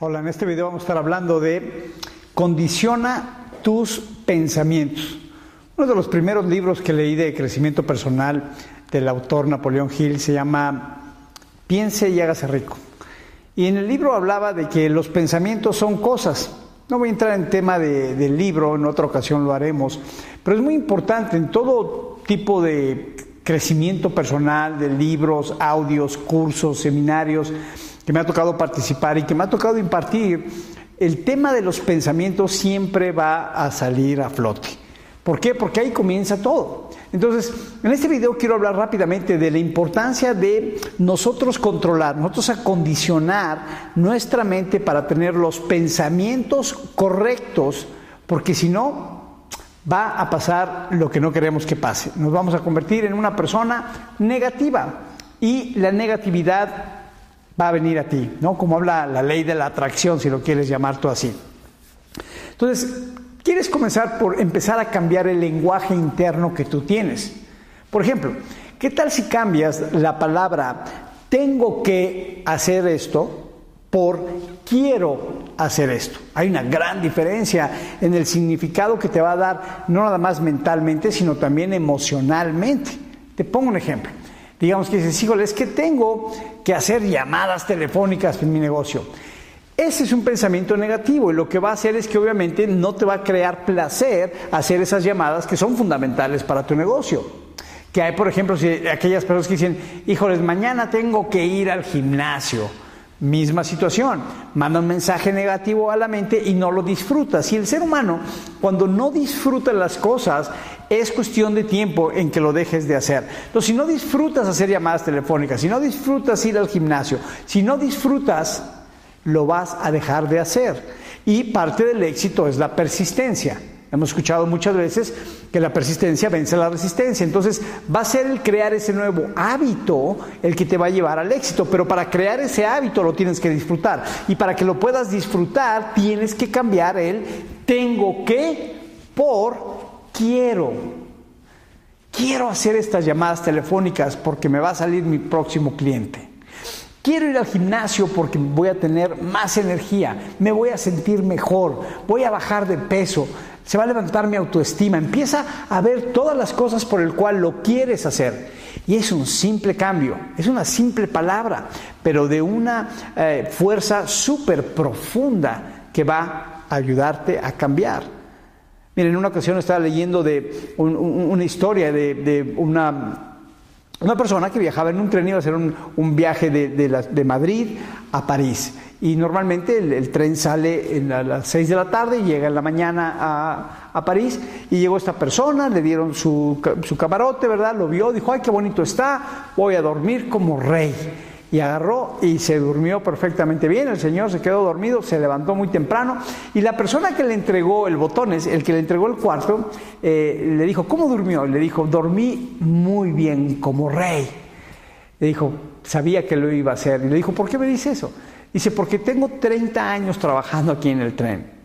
Hola, en este video vamos a estar hablando de condiciona tus pensamientos. Uno de los primeros libros que leí de crecimiento personal del autor Napoleón Hill se llama Piense y hágase rico. Y en el libro hablaba de que los pensamientos son cosas. No voy a entrar en tema del libro, en otra ocasión lo haremos, pero es muy importante en todo tipo de crecimiento personal, de libros, audios, cursos, seminarios, que me ha tocado participar y que me ha tocado impartir, el tema de los pensamientos siempre va a salir a flote. ¿Por qué? Porque ahí comienza todo. Entonces, en este video quiero hablar rápidamente de la importancia de nosotros controlar, nosotros acondicionar nuestra mente para tener los pensamientos correctos, porque si no, va a pasar lo que no queremos que pase. Nos vamos a convertir en una persona negativa y la negatividad va a venir a ti, ¿no? Como habla la ley de la atracción, si lo quieres llamar tú así. Entonces, quieres comenzar por empezar a cambiar el lenguaje interno que tú tienes. Por ejemplo, ¿qué tal si cambias la palabra tengo que hacer esto por quiero hacer esto? Hay una gran diferencia en el significado que te va a dar, no nada más mentalmente, sino también emocionalmente. Te pongo un ejemplo. Digamos que dices, híjole, es que tengo que hacer llamadas telefónicas en mi negocio. Ese es un pensamiento negativo y lo que va a hacer es que obviamente no te va a crear placer hacer esas llamadas que son fundamentales para tu negocio. Que hay, por ejemplo, si aquellas personas que dicen, híjoles, mañana tengo que ir al gimnasio Misma situación, manda un mensaje negativo a la mente y no lo disfruta. Si el ser humano, cuando no disfruta las cosas, es cuestión de tiempo en que lo dejes de hacer. Entonces, si no disfrutas hacer llamadas telefónicas, si no disfrutas ir al gimnasio, si no disfrutas, lo vas a dejar de hacer. Y parte del éxito es la persistencia. Hemos escuchado muchas veces que la persistencia vence la resistencia. Entonces va a ser el crear ese nuevo hábito el que te va a llevar al éxito. Pero para crear ese hábito lo tienes que disfrutar. Y para que lo puedas disfrutar tienes que cambiar el tengo que por quiero. Quiero hacer estas llamadas telefónicas porque me va a salir mi próximo cliente. Quiero ir al gimnasio porque voy a tener más energía, me voy a sentir mejor, voy a bajar de peso, se va a levantar mi autoestima, empieza a ver todas las cosas por el cual lo quieres hacer. Y es un simple cambio, es una simple palabra, pero de una eh, fuerza súper profunda que va a ayudarte a cambiar. Miren, en una ocasión estaba leyendo de una historia de, una, una, persona que viajaba en un tren, iba a hacer un, viaje de, de Madrid a París. Y normalmente el, tren sale a las 6 de la tarde y llega en la mañana a, a París. Y llegó esta persona, le dieron su, su, camarote, ¿verdad? Lo vio, dijo, ay, qué bonito está, voy a dormir como rey. Y agarró y se durmió perfectamente bien. El señor se quedó dormido, se levantó muy temprano. Y la persona que le entregó el botones, el que le entregó el cuarto, eh, le dijo, ¿cómo durmió? Le dijo, dormí muy bien como rey. Le dijo, sabía que lo iba a hacer. Y le dijo, ¿por qué me dice eso? Dice, porque tengo 30 años trabajando aquí en el tren.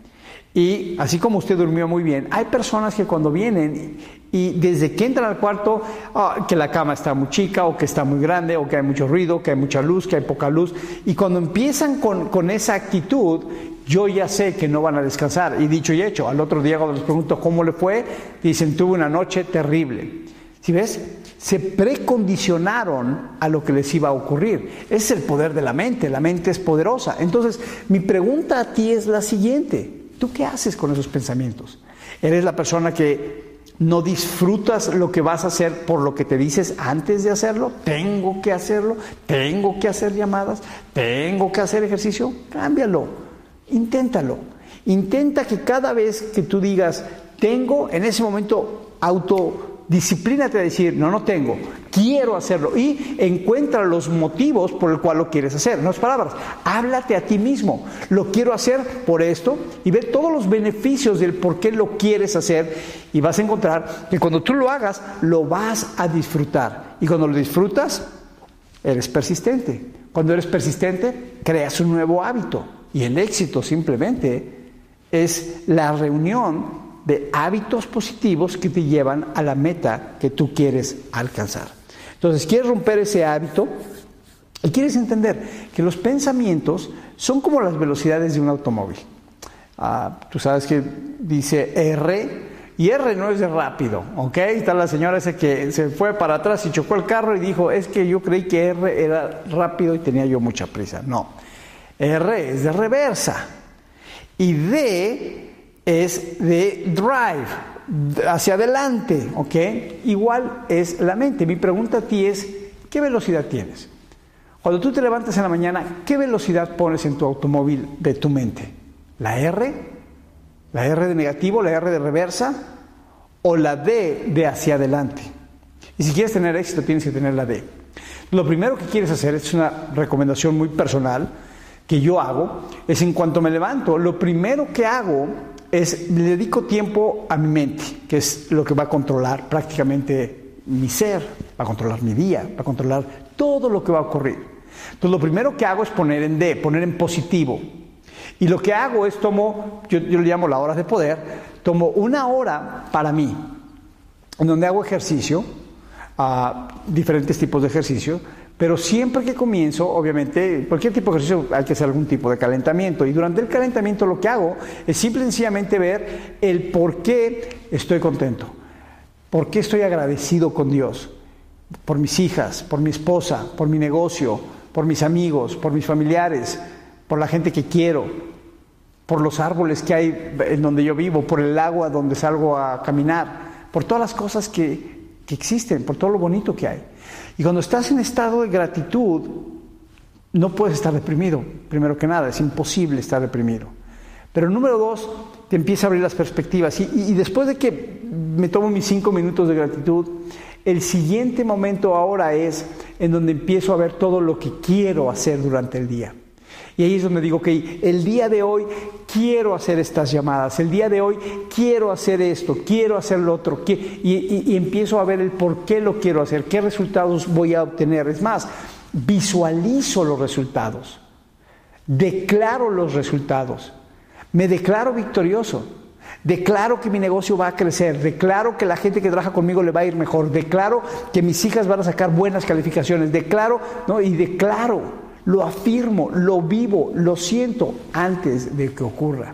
Y así como usted durmió muy bien, hay personas que cuando vienen y desde que entran al cuarto, ah, que la cama está muy chica o que está muy grande o que hay mucho ruido, que hay mucha luz, que hay poca luz, y cuando empiezan con, con esa actitud, yo ya sé que no van a descansar. Y dicho y hecho, al otro día cuando les pregunto cómo le fue, dicen, tuve una noche terrible. ¿Sí ves? Se precondicionaron a lo que les iba a ocurrir. Es el poder de la mente, la mente es poderosa. Entonces, mi pregunta a ti es la siguiente. ¿Tú qué haces con esos pensamientos? ¿Eres la persona que no disfrutas lo que vas a hacer por lo que te dices antes de hacerlo? Tengo que hacerlo, tengo que hacer llamadas, tengo que hacer ejercicio. Cámbialo, inténtalo. Intenta que cada vez que tú digas, tengo, en ese momento auto disciplínate a decir, no, no tengo, quiero hacerlo. Y encuentra los motivos por el cual lo quieres hacer. No es palabras, háblate a ti mismo. Lo quiero hacer por esto y ve todos los beneficios del por qué lo quieres hacer. Y vas a encontrar que cuando tú lo hagas, lo vas a disfrutar. Y cuando lo disfrutas, eres persistente. Cuando eres persistente, creas un nuevo hábito. Y el éxito simplemente es la reunión de hábitos positivos que te llevan a la meta que tú quieres alcanzar. Entonces, ¿quieres romper ese hábito? Y quieres entender que los pensamientos son como las velocidades de un automóvil. Ah, tú sabes que dice R y R no es de rápido, ¿ok? Está la señora esa que se fue para atrás y chocó el carro y dijo, es que yo creí que R era rápido y tenía yo mucha prisa. No, R es de reversa y D es de drive, hacia adelante, ¿ok? Igual es la mente. Mi pregunta a ti es, ¿qué velocidad tienes? Cuando tú te levantas en la mañana, ¿qué velocidad pones en tu automóvil de tu mente? ¿La R? ¿La R de negativo? ¿La R de reversa? ¿O la D de hacia adelante? Y si quieres tener éxito, tienes que tener la D. Lo primero que quieres hacer, es una recomendación muy personal que yo hago, es en cuanto me levanto, lo primero que hago es le dedico tiempo a mi mente, que es lo que va a controlar prácticamente mi ser, va a controlar mi día, va a controlar todo lo que va a ocurrir. Entonces lo primero que hago es poner en D, poner en positivo. Y lo que hago es tomo, yo, yo le llamo la hora de poder, tomo una hora para mí, en donde hago ejercicio, uh, diferentes tipos de ejercicio, pero siempre que comienzo, obviamente, cualquier tipo de ejercicio hay que hacer algún tipo de calentamiento. Y durante el calentamiento lo que hago es simple y sencillamente ver el por qué estoy contento, por qué estoy agradecido con Dios, por mis hijas, por mi esposa, por mi negocio, por mis amigos, por mis familiares, por la gente que quiero, por los árboles que hay en donde yo vivo, por el agua donde salgo a caminar, por todas las cosas que, existen, por todo lo bonito que hay. Y cuando estás en estado de gratitud, no puedes estar deprimido, primero que nada, es imposible estar deprimido. Pero número dos, te empieza a abrir las perspectivas. Y, y, después de que me tomo mis cinco minutos de gratitud, el siguiente momento ahora es en donde empiezo a ver todo lo que quiero hacer durante el día. Y ahí es donde digo, ok, el día de hoy quiero hacer estas llamadas, el día de hoy quiero hacer esto, quiero hacer lo otro, y, empiezo a ver el por qué lo quiero hacer, qué resultados voy a obtener. Es más, visualizo los resultados, declaro los resultados, me declaro victorioso. Declaro que mi negocio va a crecer, declaro que la gente que trabaja conmigo le va a ir mejor, declaro que mis hijas van a sacar buenas calificaciones, declaro, ¿no? Y declaro, lo afirmo, lo vivo, lo siento antes de que ocurra.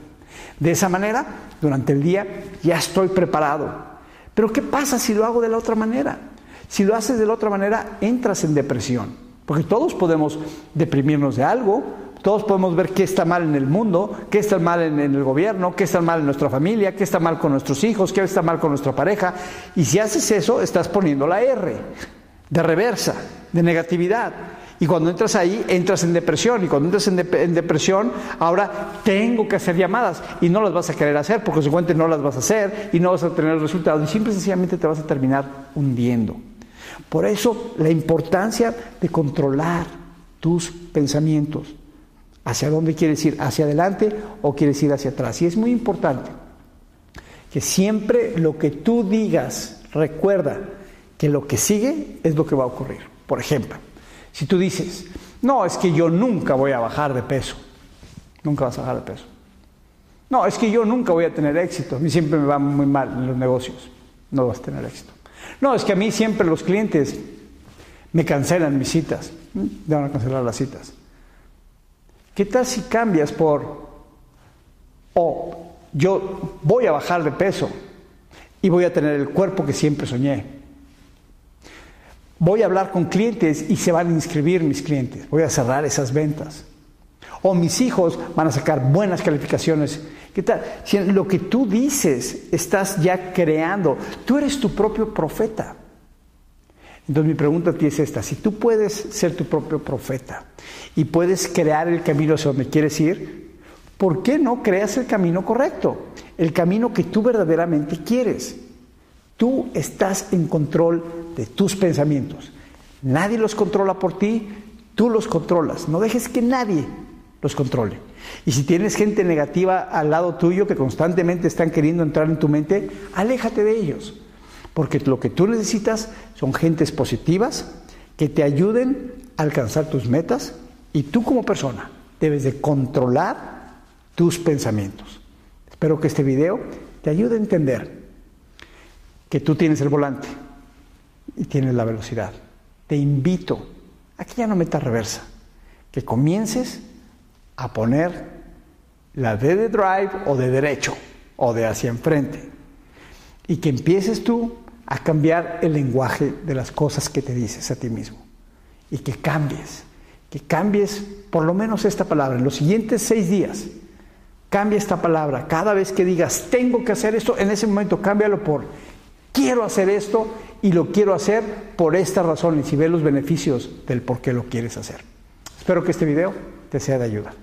De esa manera, durante el día ya estoy preparado. Pero ¿qué pasa si lo hago de la otra manera? Si lo haces de la otra manera, entras en depresión, porque todos podemos deprimirnos de algo, todos podemos ver qué está mal en el mundo, qué está mal en, el gobierno, qué está mal en nuestra familia, qué está mal con nuestros hijos, qué está mal con nuestra pareja. Y si haces eso, estás poniendo la R de reversa, de negatividad. Y cuando entras ahí, entras en depresión. Y cuando entras en, depresión, ahora tengo que hacer llamadas. Y no las vas a querer hacer, porque consecuente no las vas a hacer y no vas a tener resultados. Y simple y sencillamente te vas a terminar hundiendo. Por eso la importancia de controlar tus pensamientos. ¿Hacia dónde quieres ir? ¿Hacia adelante o quieres ir hacia atrás? Y es muy importante que siempre lo que tú digas, recuerda que lo que sigue es lo que va a ocurrir. Por ejemplo, si tú dices, no, es que yo nunca voy a bajar de peso, nunca vas a bajar de peso. No, es que yo nunca voy a tener éxito, a mí siempre me va muy mal en los negocios, no vas a tener éxito. No, es que a mí siempre los clientes me cancelan mis citas, me van a cancelar las citas. ¿Qué tal si cambias por, o yo voy a bajar de peso y voy a tener el cuerpo que siempre soñé? Voy a hablar con clientes y se van a inscribir mis clientes. Voy a cerrar esas ventas. O mis hijos van a sacar buenas calificaciones. ¿Qué tal? Lo que tú dices estás ya creando, tú eres tu propio profeta. Entonces mi pregunta a ti es esta, si tú puedes ser tu propio profeta y puedes crear el camino hacia donde quieres ir, ¿por qué no creas el camino correcto? El camino que tú verdaderamente quieres. Tú estás en control de tus pensamientos. Nadie los controla por ti, tú los controlas. No dejes que nadie los controle. Y si tienes gente negativa al lado tuyo que constantemente están queriendo entrar en tu mente, aléjate de ellos. Porque lo que tú necesitas son gentes positivas que te ayuden a alcanzar tus metas y tú como persona debes de controlar tus pensamientos. Espero que este video te ayude a entender que tú tienes el volante y tienes la velocidad. Te invito Aquí ya no metas reversa. Que comiences a poner la D de drive o de derecho o de hacia enfrente. Y que empieces tú a cambiar el lenguaje de las cosas que te dices a ti mismo. Y que cambies, que cambies por lo menos esta palabra. En los siguientes seis días, cambia esta palabra. Cada vez que digas, tengo que hacer esto, en ese momento cámbialo por, quiero hacer esto y lo quiero hacer por esta razón. Y ves los beneficios del por qué lo quieres hacer. Espero que este video te sea de ayuda.